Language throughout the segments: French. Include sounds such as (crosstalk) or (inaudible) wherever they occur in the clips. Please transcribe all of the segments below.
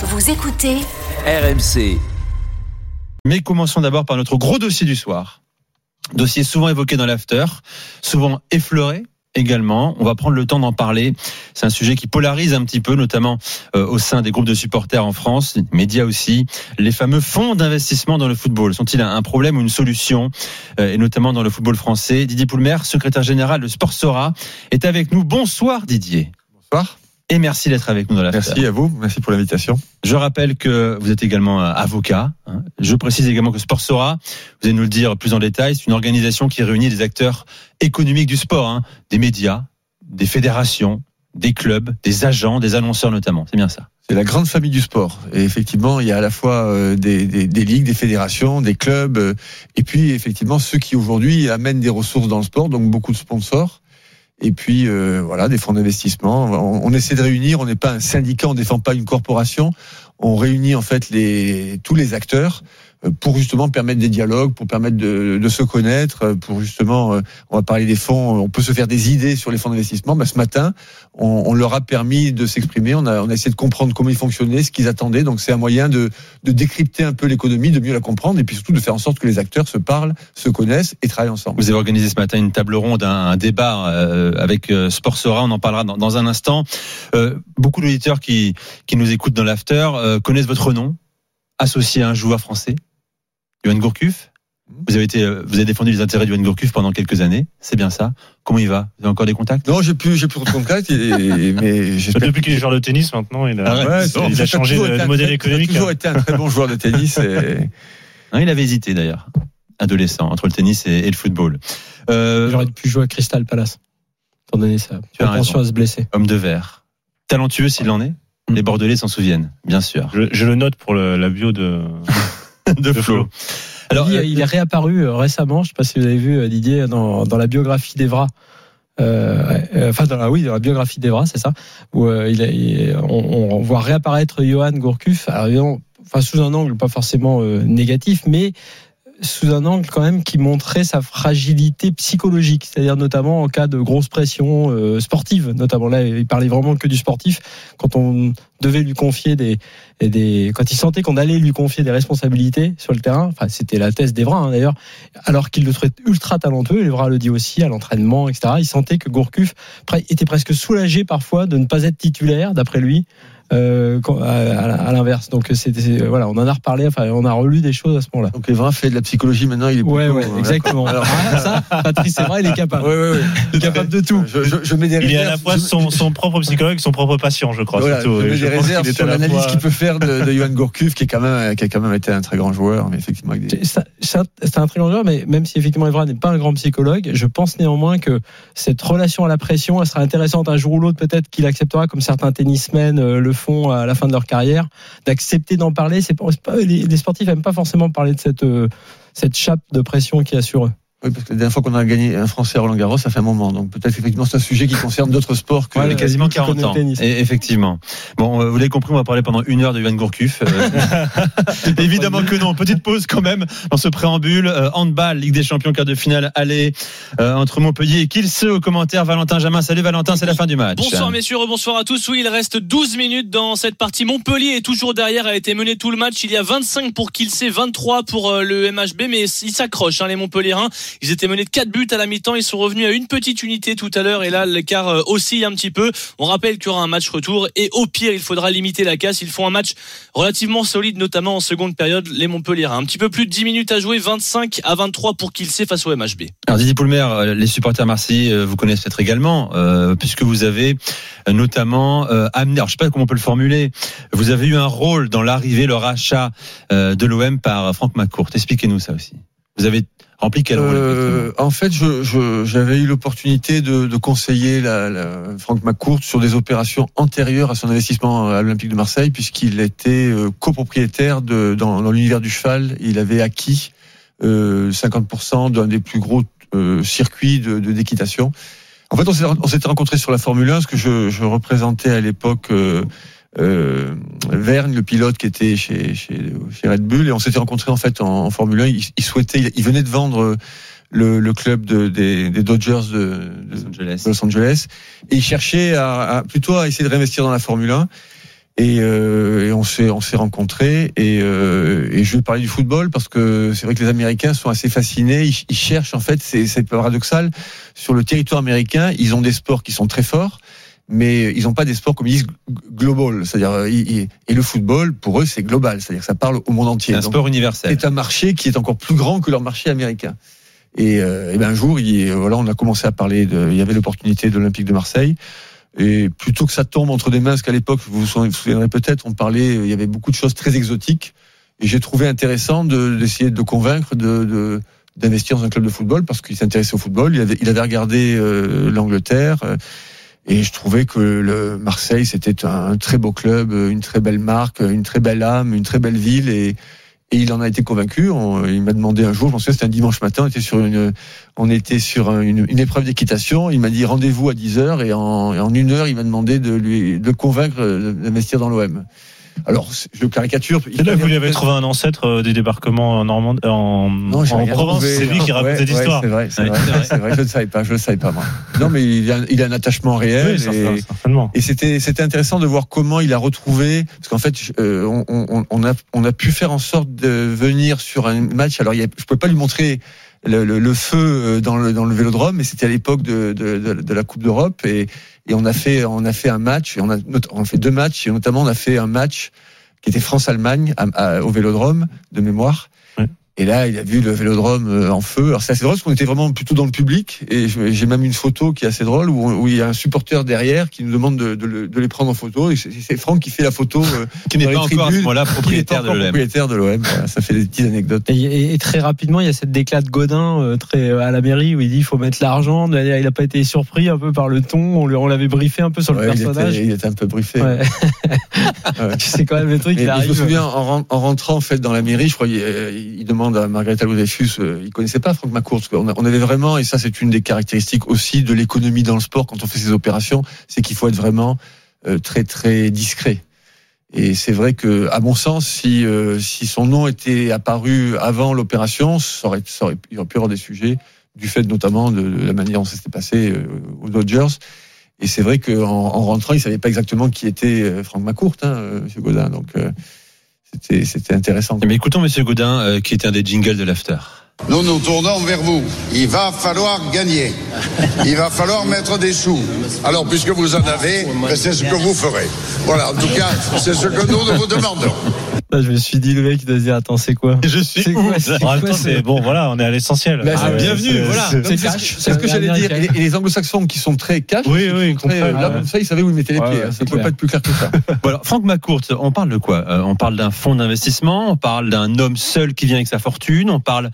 Vous écoutez RMC. Mais commençons d'abord par notre gros dossier du soir. Dossier souvent évoqué dans l'after, souvent effleuré également. On va prendre le temps d'en parler. C'est un sujet qui polarise un petit peu, notamment euh, au sein des groupes de supporters en France, médias aussi. Les fameux fonds d'investissement dans le football sont-ils un problème ou une solution? Euh, Et notamment dans le football français. Didier Poulmer, secrétaire général de Sportsora, est avec nous. Bonsoir Didier. Bonsoir. Et merci d'être avec nous dans la Merci à vous, merci pour l'invitation. Je rappelle que vous êtes également euh, avocat. hein. Je précise également que Sportsora, vous allez nous le dire plus en détail, c'est une organisation qui réunit des acteurs économiques du sport, hein, des médias, des fédérations, des clubs, des agents, des annonceurs notamment. C'est bien ça. C'est la grande famille du sport. Et effectivement, il y a à la fois euh, des, des, des ligues, des fédérations, des clubs, euh, et puis effectivement ceux qui aujourd'hui amènent des ressources dans le sport, donc beaucoup de sponsors. Et puis euh, voilà, des fonds d'investissement. On, essaie de réunir. On n'est pas un syndicat, on défend pas une corporation. On réunit en fait les tous les acteurs pour justement permettre des dialogues, pour permettre de, de se connaître, euh, pour justement, euh, on va parler des fonds, on peut se faire des idées sur les fonds d'investissement. Ben, ce matin, on, on leur a permis de s'exprimer, on a, on a essayé de comprendre comment ils fonctionnaient, ce qu'ils attendaient. Donc c'est un moyen de, de décrypter un peu l'économie, de mieux la comprendre, et puis surtout de faire en sorte que les acteurs se parlent, se connaissent et travaillent ensemble. Vous avez organisé ce matin une table ronde, un, un débat euh, avec euh, Sportsora. On en parlera dans, dans un instant. Euh, beaucoup d'auditeurs qui, qui nous écoutent dans l'after euh, connaissent votre nom, associé à un joueur français, Johan Gourcuff. Vous avez été, euh, vous avez défendu les intérêts de Johan Gourcuff pendant quelques années. C'est bien ça. Comment il va? Vous avez encore des contacts? Non, j'ai plus, j'ai plus de contact, et- mais. (laughs) Depuis qu'il est joueur de tennis, maintenant, il a, Ah ouais, il changé de, modèle économique. Ça a toujours été un très bon joueur de tennis. Et... (laughs) Non, Il avait hésité d'ailleurs, adolescent, entre le tennis et, et le football. Euh, J'aurais pu jouer à Crystal Palace. Étant donné ça. Tu as Attention raison. à se blesser. homme de verre, talentueux s'il en est? Les Bordelais s'en souviennent, bien sûr. Je, je le note pour le- la bio de. (laughs) (laughs) De Flo. Alors, il, euh, il est réapparu euh, récemment, je ne sais pas si vous avez vu euh, Didier, dans, dans la biographie d'Evra. Euh, euh, enfin, dans la, oui, dans la biographie d'Evra, c'est ça, où euh, il on, on voit réapparaître Johan Gourcuff, alors, enfin, sous un angle pas forcément négatif, mais sous un angle quand même qui montrait sa fragilité psychologique, c'est-à-dire notamment en cas de grosse pression euh, sportive, notamment là, il parlait vraiment que du sportif, quand on devait lui confier des, des quand il sentait qu'on allait lui confier des responsabilités sur le terrain, enfin c'était la thèse d'Evra hein, d'ailleurs, alors qu'il le trouvait ultra talentueux, Evra le dit aussi à l'entraînement, etc. Il sentait que Gourcuff était presque soulagé parfois de ne pas être titulaire, d'après lui. Euh, à, à- à l'inverse, donc c'était c'est- voilà, on en a reparlé, enfin on a relu des choses à ce moment-là. Donc Evra fait de la psychologie maintenant, il est Ouais, ouais, exactement. Alors ah, (laughs) ça, Patrice Evra, il est capable. Ouais, ouais, ouais. Il est capable de tout. Je, je, je mets des Il est à la fois Je- son, son propre psychologue et son propre patient, je crois. Voilà, surtout. je mets des réserves sur l'analyse qu'il peut faire de, de Johan Gourcuff, qui est quand même, qui a quand même été un très grand joueur, mais effectivement avec des. C'est c'est un, c'est un très grand joueur, mais même si effectivement Evra n'est pas un grand psychologue, je pense néanmoins que cette relation à la pression, elle sera intéressante un jour ou l'autre, peut-être qu'il acceptera, comme certains tennismen euh, le font à la fin de leur carrière, d'accepter d'en parler. C'est pas, les, sportifs aiment pas forcément parler de cette euh, cette chape de pression qu'il y a sur eux. Oui, parce que la dernière fois qu'on a gagné un Français à Roland Garros, ça fait un moment. Donc peut-être effectivement c'est un sujet qui concerne d'autres sports que. Ouais, il y a quasiment lui qui 40 connaît le ans. tennis. Et effectivement. Bon, euh, vous l'avez compris, on va parler pendant une heure de Johan Gourcuff. Euh, (laughs) (laughs) évidemment que non. Petite pause quand même dans ce préambule. Euh, handball, Ligue des Champions, quart de finale, aller euh, entre Montpellier et Kielce au commentaire. Valentin Jamin, salut Valentin, c'est la fin du match. Bonsoir messieurs, bonsoir à tous. Oui, il reste 12 minutes dans cette partie. Montpellier est toujours derrière, a été mené tout le match. Il y a 25 pour Kielce, 23 pour euh, le MHB, mais ils s'accrochent, hein, les Montpelliérains. Ils étaient menés de 4 buts à la mi-temps. Ils sont revenus à une petite unité tout à l'heure et là, l'écart euh, oscille un petit peu. On rappelle qu'il y aura un match retour et au pire, il faudra limiter la casse. Ils font un match relativement solide, notamment en seconde période, les Montpelliérains. Un petit peu plus de 10 minutes à jouer, 25 à 23 pour Kielce face au MHB. Alors Didier Poulmer, euh, les supporters marseillais euh, vous connaissent peut-être également, puisque vous avez notamment amené, alors je sais pas comment on peut le formuler, vous avez eu un rôle dans l'arrivée, le rachat de l'OM par Franck McCourt. Expliquez-nous ça aussi. Vous avez rempli quel rôle Euh, en fait, je- je- j'avais eu l'opportunité de, de conseiller la, la- Franck McCourt sur des opérations antérieures à son investissement à l'Olympique de Marseille, puisqu'il était euh, copropriétaire de, dans, dans l'univers du cheval. Il avait acquis euh, 50% d'un des plus gros euh, circuits de de- d'équitation. en fait, on s'était rencontrés sur la Formule 1, parce que je, je représentais à l'époque euh, euh, Verne, le pilote qui était chez, chez, chez Red Bull, et on s'était rencontrés en fait en, en Formule 1. Il, il souhaitait, il, il venait de vendre le, le club de, des, des Dodgers de, de, Los Angeles. de Los Angeles, et il cherchait à, à- plutôt à essayer de réinvestir dans la Formule 1. Et, euh, et on, s'est on s'est rencontrés et, euh, et je vais parler du football parce que c'est vrai que les Américains sont assez fascinés. Ils, ils cherchent en fait, c'est c'est paradoxal, sur le territoire américain, ils ont des sports qui sont très forts. Mais ils n'ont pas des sports comme ils disent global, c'est-à-dire euh, et le football pour eux c'est global, c'est-à-dire que ça parle au monde entier. C'est un Donc, sport universel. c'est un marché qui est encore plus grand que leur marché américain. Et, euh, et ben un jour, il, voilà, on a commencé à parler de, il y avait l'opportunité de l'Olympique de Marseille. Et plutôt que ça tombe entre des mains, parce qu'à l'époque, vous vous souviendrez peut-être, on parlait, il y avait beaucoup de choses très exotiques. Et j'ai trouvé intéressant de- d'essayer de, le convaincre de, de- d'investir dans un club de football parce qu'il s'intéressait au football. Il avait, il avait regardé euh, l'Angleterre. euh, et je trouvais que le Marseille, c'était un très beau club, une très belle marque, une très belle âme, une très belle ville. Et, il en a été convaincu. On- il m'a demandé un jour, je m'en souviens, c'était un dimanche matin, on était sur une, on était sur un- une, épreuve d'équitation. Il m'a dit rendez-vous à 10 heures et en, et en une heure, il m'a demandé de lui de convaincre d'investir dans l'OM. Alors, je le caricature. Là, vous lui avez trouvé un ancêtre euh, des débarquements en Normandie, en, Non, en Provence. C'est lui qui racontait ouais, l'histoire. c'est vrai, c'est Ouais, vrai, c'est vrai. c'est vrai. Je ne savais pas, je ne savais pas moi. Non, mais il a, il a un attachement réel. Oui, et- certainement. Et c'était c'était intéressant de voir comment il a retrouvé parce qu'en fait euh, on, on, on a on a pu faire en sorte de venir sur un match. Alors il y a, je pouvais pas lui montrer le, le, le feu euh, dans le dans le Vélodrome, mais c'était à l'époque de, de, de, de la Coupe d'Europe et et on a fait on a fait un match et on a on a fait deux matchs et notamment on a fait un match qui était France Allemagne au Vélodrome de mémoire. Et là, il a vu le vélodrome euh, en feu. Alors c'est assez drôle parce qu'on était vraiment plutôt dans le public. Et j'ai même une photo qui est assez drôle où, où il y a un supporter derrière qui nous demande de, de le- de les prendre en photo. Et c'est Franck qui fait la photo. euh, (laughs) Qui n'est dans pas les encore à ce tribunes, moment-là (laughs) qui n'est pas propriétaire de propriétaire de l'OM. Voilà, ça fait des petites anecdotes. Et, et- et très rapidement, il y a cette déclat de Godin euh, très euh, à la mairie où il dit il faut mettre l'argent. Il n'a pas été surpris un peu par le ton. On l'avait briefé un peu sur le il, personnage. était, il était un peu briefé. Ouais. (laughs) Ouais. C'est quand même le truc. Il et je me arrive. souviens en, ren- en rentrant en fait dans la mairie, je crois, il, il demande à Margaret Alodefus, euh, il connaissait pas Franck a- on avait vraiment, et ça c'est une des caractéristiques aussi de l'économie dans le sport quand on fait ces opérations, c'est qu'il faut être vraiment euh, très très discret. Et c'est vrai que, à mon sens, si euh, si son nom était apparu avant l'opération, ça aurait, il aurait pu y avoir des sujets du fait notamment de, la manière dont ça s'était passé euh, aux Dodgers. Et c'est vrai qu'en en rentrant, il savait pas exactement qui était Franck McCourt, hein, Monsieur Godin. Donc c'était c'était intéressant. Mais écoutons Monsieur Gaudin, euh, qui était un des jingles de l'after. Nous nous tournons vers vous. Il va falloir gagner. Il va falloir mettre des sous. Alors, puisque vous en avez, ben, c'est ce que vous ferez. Voilà, en tout cas, c'est ce que nous, nous vous demandons. Là, je me suis dit le mec il doit se dire attends c'est quoi Je suis C'est quoi, c'est c'est bon, voilà, on est à l'essentiel. Bah, Ah, bienvenue, c'est- voilà. c'est- C'est C'est cash. c'est ce que j'allais dire. Et les, et les anglo-saxons qui sont très cash, Oui, ils oui, très, là, ouais. ça, ils savaient où ils mettaient les Ouais, pieds. ouais, hein. ça ne peut pas être plus clair que ça. (laughs) Bon, alors, Franck McCourt, on parle de quoi Euh, On parle d'un fonds d'investissement, on parle d'un homme seul qui vient avec sa fortune, on parle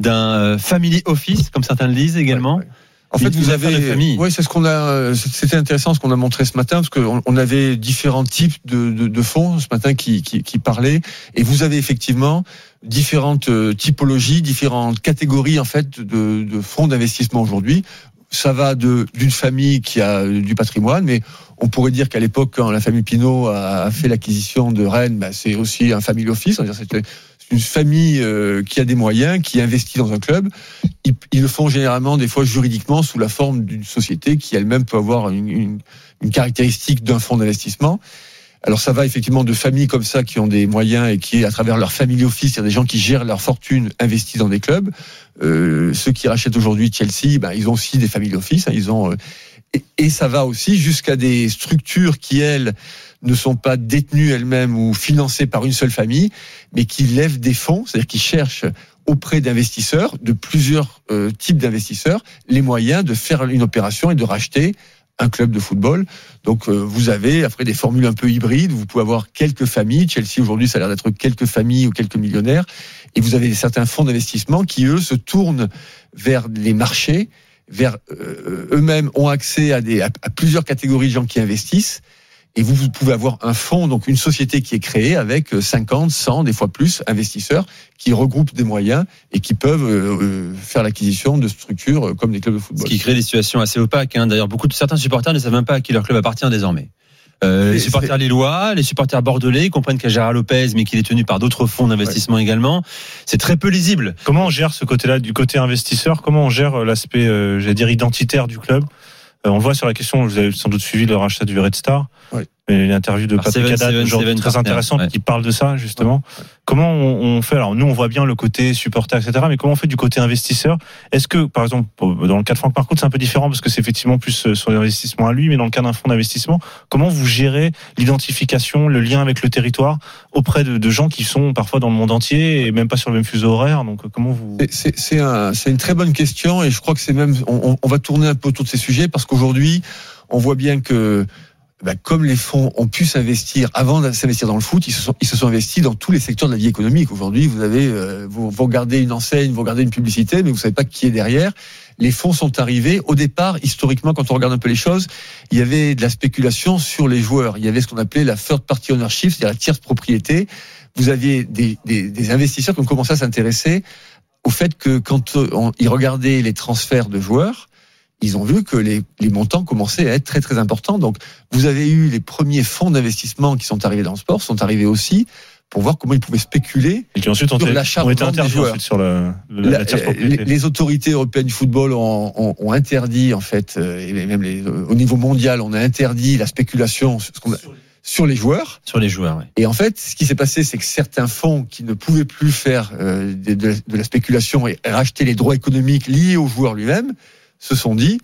d'un euh, family office, comme certains le disent également. En fait, vous avez, ouais, c'est ce qu'on a, euh, c'était intéressant ce qu'on a montré ce matin parce qu'on on avait différents types de, de, de fonds ce matin qui, qui, qui parlaient et vous avez effectivement différentes euh, typologies, différentes catégories en fait de, de fonds d'investissement aujourd'hui. Ça va de d'une famille qui a euh, du patrimoine, mais on pourrait dire qu'à l'époque, quand la famille Pinot a fait l'acquisition de Rennes, bah, c'est aussi un family office. C'était une famille euh, qui a des moyens, qui investit dans un club. Ils, ils le font généralement des fois juridiquement sous la forme d'une société qui elle-même peut avoir une, une, une caractéristique d'un fonds d'investissement. Alors ça va effectivement de familles comme ça qui ont des moyens et qui, à travers leur family office, il y a des gens qui gèrent leur fortune investis dans des clubs. Euh, ceux qui rachètent aujourd'hui Chelsea, ben, ils ont aussi des family office. hein, ils ont euh, et, et ça va aussi jusqu'à des structures qui elles ne sont pas détenues elles-mêmes ou financées par une seule famille, mais qui lèvent des fonds, c'est-à-dire qui cherchent auprès d'investisseurs, de plusieurs euh, types d'investisseurs, les moyens de faire une opération et de racheter un club de football. Donc euh, vous avez après des formules un peu hybrides, vous pouvez avoir quelques familles, Chelsea aujourd'hui ça a l'air d'être quelques familles ou quelques millionnaires, et vous avez certains fonds d'investissement qui eux se tournent vers les marchés, vers euh, eux-mêmes ont accès à, des, à, à plusieurs catégories de gens qui investissent. Et vous, vous pouvez avoir un fonds, donc une société qui est créée avec 50, 100, des fois plus investisseurs qui regroupent des moyens et qui peuvent euh, euh, faire l'acquisition de structures euh, comme des clubs de Ce football. qui crée des situations assez opaques. Hein. D'ailleurs, beaucoup de certains supporters ne savent même pas à qui leur club appartient désormais. Euh, les supporters lillois, les supporters bordelais ils comprennent qu'il y a Gérard Lopez, mais qu'il est tenu par d'autres fonds d'investissement également. C'est très peu lisible. Comment on gère ce côté-là du côté investisseur? Comment on gère euh, l'aspect, euh, j'allais dire, identitaire du club? Euh, On le voit sur la question, vous avez sans doute suivi le rachat du Red Star. Ouais. Une interview de Patrick Haddad aujourd'hui très intéressante ouais. qui parle de ça justement. Comment on, on fait Alors nous on voit bien le côté supporter etc. Mais comment on fait du côté investisseur? Est-ce que par exemple dans le cas de Franck Marcoux c'est un peu différent parce que c'est effectivement plus euh, sur l'investissement à lui, mais dans le cas d'un fonds d'investissement, comment vous gérez l'identification, le lien avec le territoire auprès de, de gens qui sont parfois dans le monde entier et même pas sur le même fuseau horaire? Donc euh, comment vous C'est- C'est c'est un- c'est une très bonne question et je crois que c'est même on, on- on va tourner un peu autour de ces sujets parce qu'aujourd'hui on voit bien que bah, comme les fonds ont pu s'investir avant de s'investir dans le foot, ils se sont, ils se sont investis dans tous les secteurs de la vie économique. Aujourd'hui, vous avez euh, vous, vous regardez une enseigne, vous regardez une publicité, mais vous savez pas qui est derrière. Les fonds sont arrivés. Au départ, historiquement, quand on regarde un peu les choses, il y avait de la spéculation sur les joueurs. Il y avait ce qu'on appelait la third party ownership, c'est-à-dire la tierce propriété. Vous aviez des, des, des investisseurs qui ont commencé à s'intéresser au fait que quand euh, ils regardaient les transferts de joueurs, ils ont vu que les, les montants commençaient à être très très importants. Donc, vous avez eu les premiers fonds d'investissement qui sont arrivés dans le sport, sont arrivés aussi pour voir comment ils pouvaient spéculer. et qui ensuite ont, Sur l'achat des interdits joueurs. sur le, le- la, les, autorités européennes du football ont, ont- ont interdit, en fait, euh, et même les- au niveau mondial, on a interdit la spéculation sur, ce qu'on a- sur les joueurs. Sur les joueurs, ouais. Et en fait, ce qui s'est passé, c'est que certains fonds qui ne pouvaient plus faire euh, de, la spéculation et racheter les droits économiques liés au joueur lui-même, se sont dit,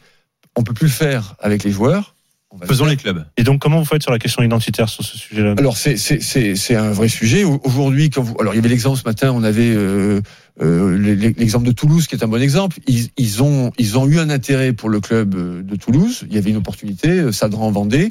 on peut plus le faire avec les joueurs. on va le Faisons les clubs. Et donc comment vous faites sur la question identitaire sur ce sujet-là alors c'est c'est c'est c'est un vrai sujet Au- aujourd'hui quand vous alors il y avait l'exemple ce matin on avait euh, euh, l'e- l'exemple de Toulouse qui est un bon exemple ils ils ont ils ont eu un intérêt pour le club euh, de Toulouse il y avait une opportunité Sadran vendait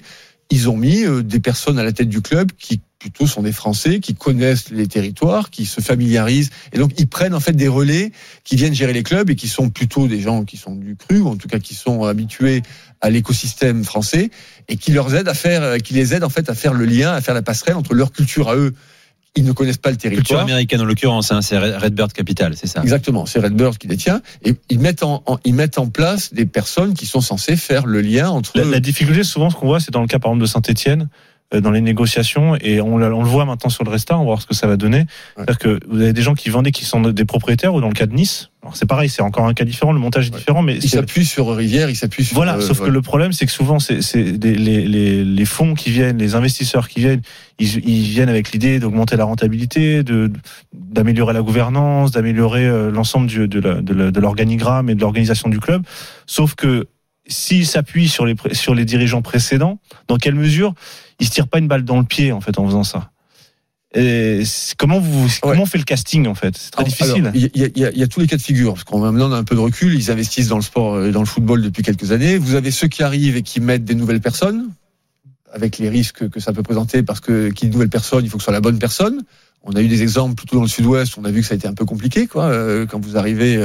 ils ont mis euh, des personnes à la tête du club qui plutôt sont des Français qui connaissent les territoires qui se familiarisent et donc ils prennent en fait des relais qui viennent gérer les clubs et qui sont plutôt des gens qui sont du cru ou en tout cas qui sont habitués à l'écosystème français et qui leur aident à faire, euh, qui les aident en fait à faire le lien, à faire la passerelle entre leur culture à eux. Ils ne connaissent pas le Culture territoire. américaine en l'occurrence, hein, c'est Red- Redbird Capital, c'est ça. Exactement, c'est Redbird qui détient et ils mettent en, en- ils mettent en place des personnes qui sont censées faire le lien entre La, la difficulté, souvent, ce qu'on voit, c'est dans le cas, par exemple, de Saint-Etienne, dans les négociations, et on, on le voit maintenant sur le Restart, on va voir ce que ça va donner. C'est-à-dire que vous avez des gens qui vendaient, qui sont des propriétaires, ou dans le cas de Nice, alors c'est pareil, c'est encore un cas différent, le montage est Ouais. différent, mais ils c'est- s'appuient sur Rivière, ils s'appuient sur voilà, euh, sauf que le problème, c'est que souvent, c'est c'est les, les, les, fonds qui viennent, les investisseurs qui viennent, ils, ils viennent avec l'idée d'augmenter la rentabilité, de d'améliorer la gouvernance, d'améliorer euh, l'ensemble du- de la- de la- de l'organigramme et de l'organisation du club. Sauf que s'ils s'appuient sur les sur les dirigeants précédents, dans quelle mesure ils se tirent pas une balle dans le pied en fait en faisant ça? Et comment vous comment on fait le casting en fait? C'est très Alors, difficile. Il y, a- il y a- il y a tous les cas de figure, parce qu'on maintenant on a un peu de recul, ils investissent dans le sport, euh, dans le football depuis quelques années. Vous avez ceux qui arrivent et qui mettent des nouvelles personnes, avec les risques que ça peut présenter, parce que qui dit nouvelle personne, il faut que ce soit la bonne personne. On a eu des exemples plutôt dans le sud-ouest, on a vu que ça a été un peu compliqué, quoi, euh, quand vous arrivez.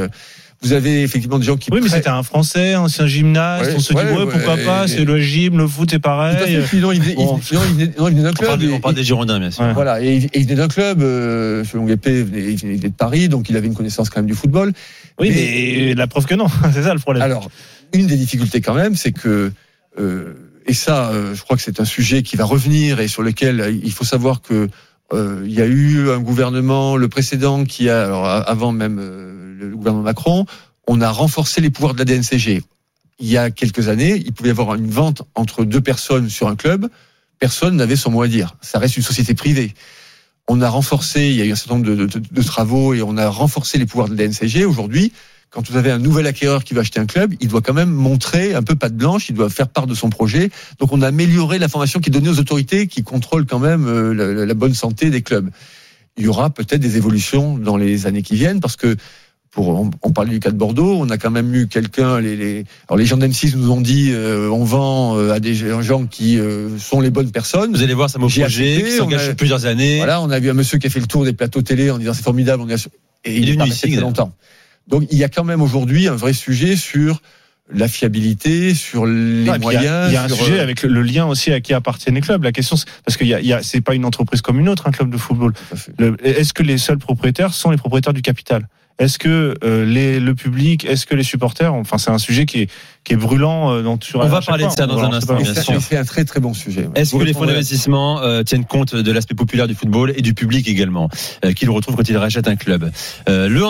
Vous avez effectivement des gens qui. Oui, mais c'était un Français, ancien gymnaste. Ouais, on se dit, ouais, ouais, pourquoi pas, et- c'est le gym, le foot, c'est pareil. Puis non, il venait, Bon. d'un club. on parle des Girondins, bien sûr. Ouais. Voilà, et il et il venait d'un club, euh, selon Guépé, il venait, de Paris, donc il avait une connaissance quand même du football. Oui, Mais- mais la preuve que non, (laughs) c'est ça le problème. Alors, une des difficultés quand même, c'est que, euh, et ça, euh, je crois que c'est un sujet qui va revenir et sur lequel euh, il faut savoir que euh, il y a eu un gouvernement, le précédent, qui a, alors, avant même euh, gouvernement Macron, on a renforcé les pouvoirs de la DNCG. Il y a quelques années, il pouvait y avoir une vente entre deux personnes sur un club, personne n'avait son mot à dire. Ça reste une société privée. On a renforcé, il y a eu un certain nombre de, travaux et on a renforcé les pouvoirs de la DNCG. Aujourd'hui, quand vous avez un nouvel acquéreur qui va acheter un club, il doit quand même montrer un peu patte blanche, il doit faire part de son projet. Donc on a amélioré l'information qui est donnée aux autorités qui contrôlent quand même euh, la bonne santé des clubs. Il y aura peut-être des évolutions dans les années qui viennent parce que pour on, on parlait du cas de Bordeaux, on a quand même eu quelqu'un les, les alors les gens d'M6 nous ont dit euh, on vend euh, à des gens qui euh, sont les bonnes personnes. Vous allez voir, ça m'a projet qui s'engage a- plusieurs années. Voilà, on a vu un monsieur qui a fait le tour des plateaux télé en disant c'est formidable, on est assu- et Il est il est pas venu ici, longtemps. Donc il y a quand même aujourd'hui un vrai sujet sur la fiabilité, sur les Ah, moyens. Il y a, y a un sujet euh, avec le, le lien aussi à qui appartiennent les clubs. La question, c'est- parce qu'il y a, il y a c'est pas une entreprise comme une autre, un club de football. Est-ce que les seuls propriétaires sont les propriétaires du capital? Est-ce que euh, les, le public, est-ce que les supporters Enfin, c'est un sujet qui est, qui est brûlant. euh, dans, sur On va parler de ça dans un instant, bien c'est- sûr. et C'est un très très bon sujet. ouais. Est-ce que les fonds d'investissement euh, tiennent compte de l'aspect populaire du football et du public également, euh, qu'ils retrouvent quand ils rachètent un club? Euh, Le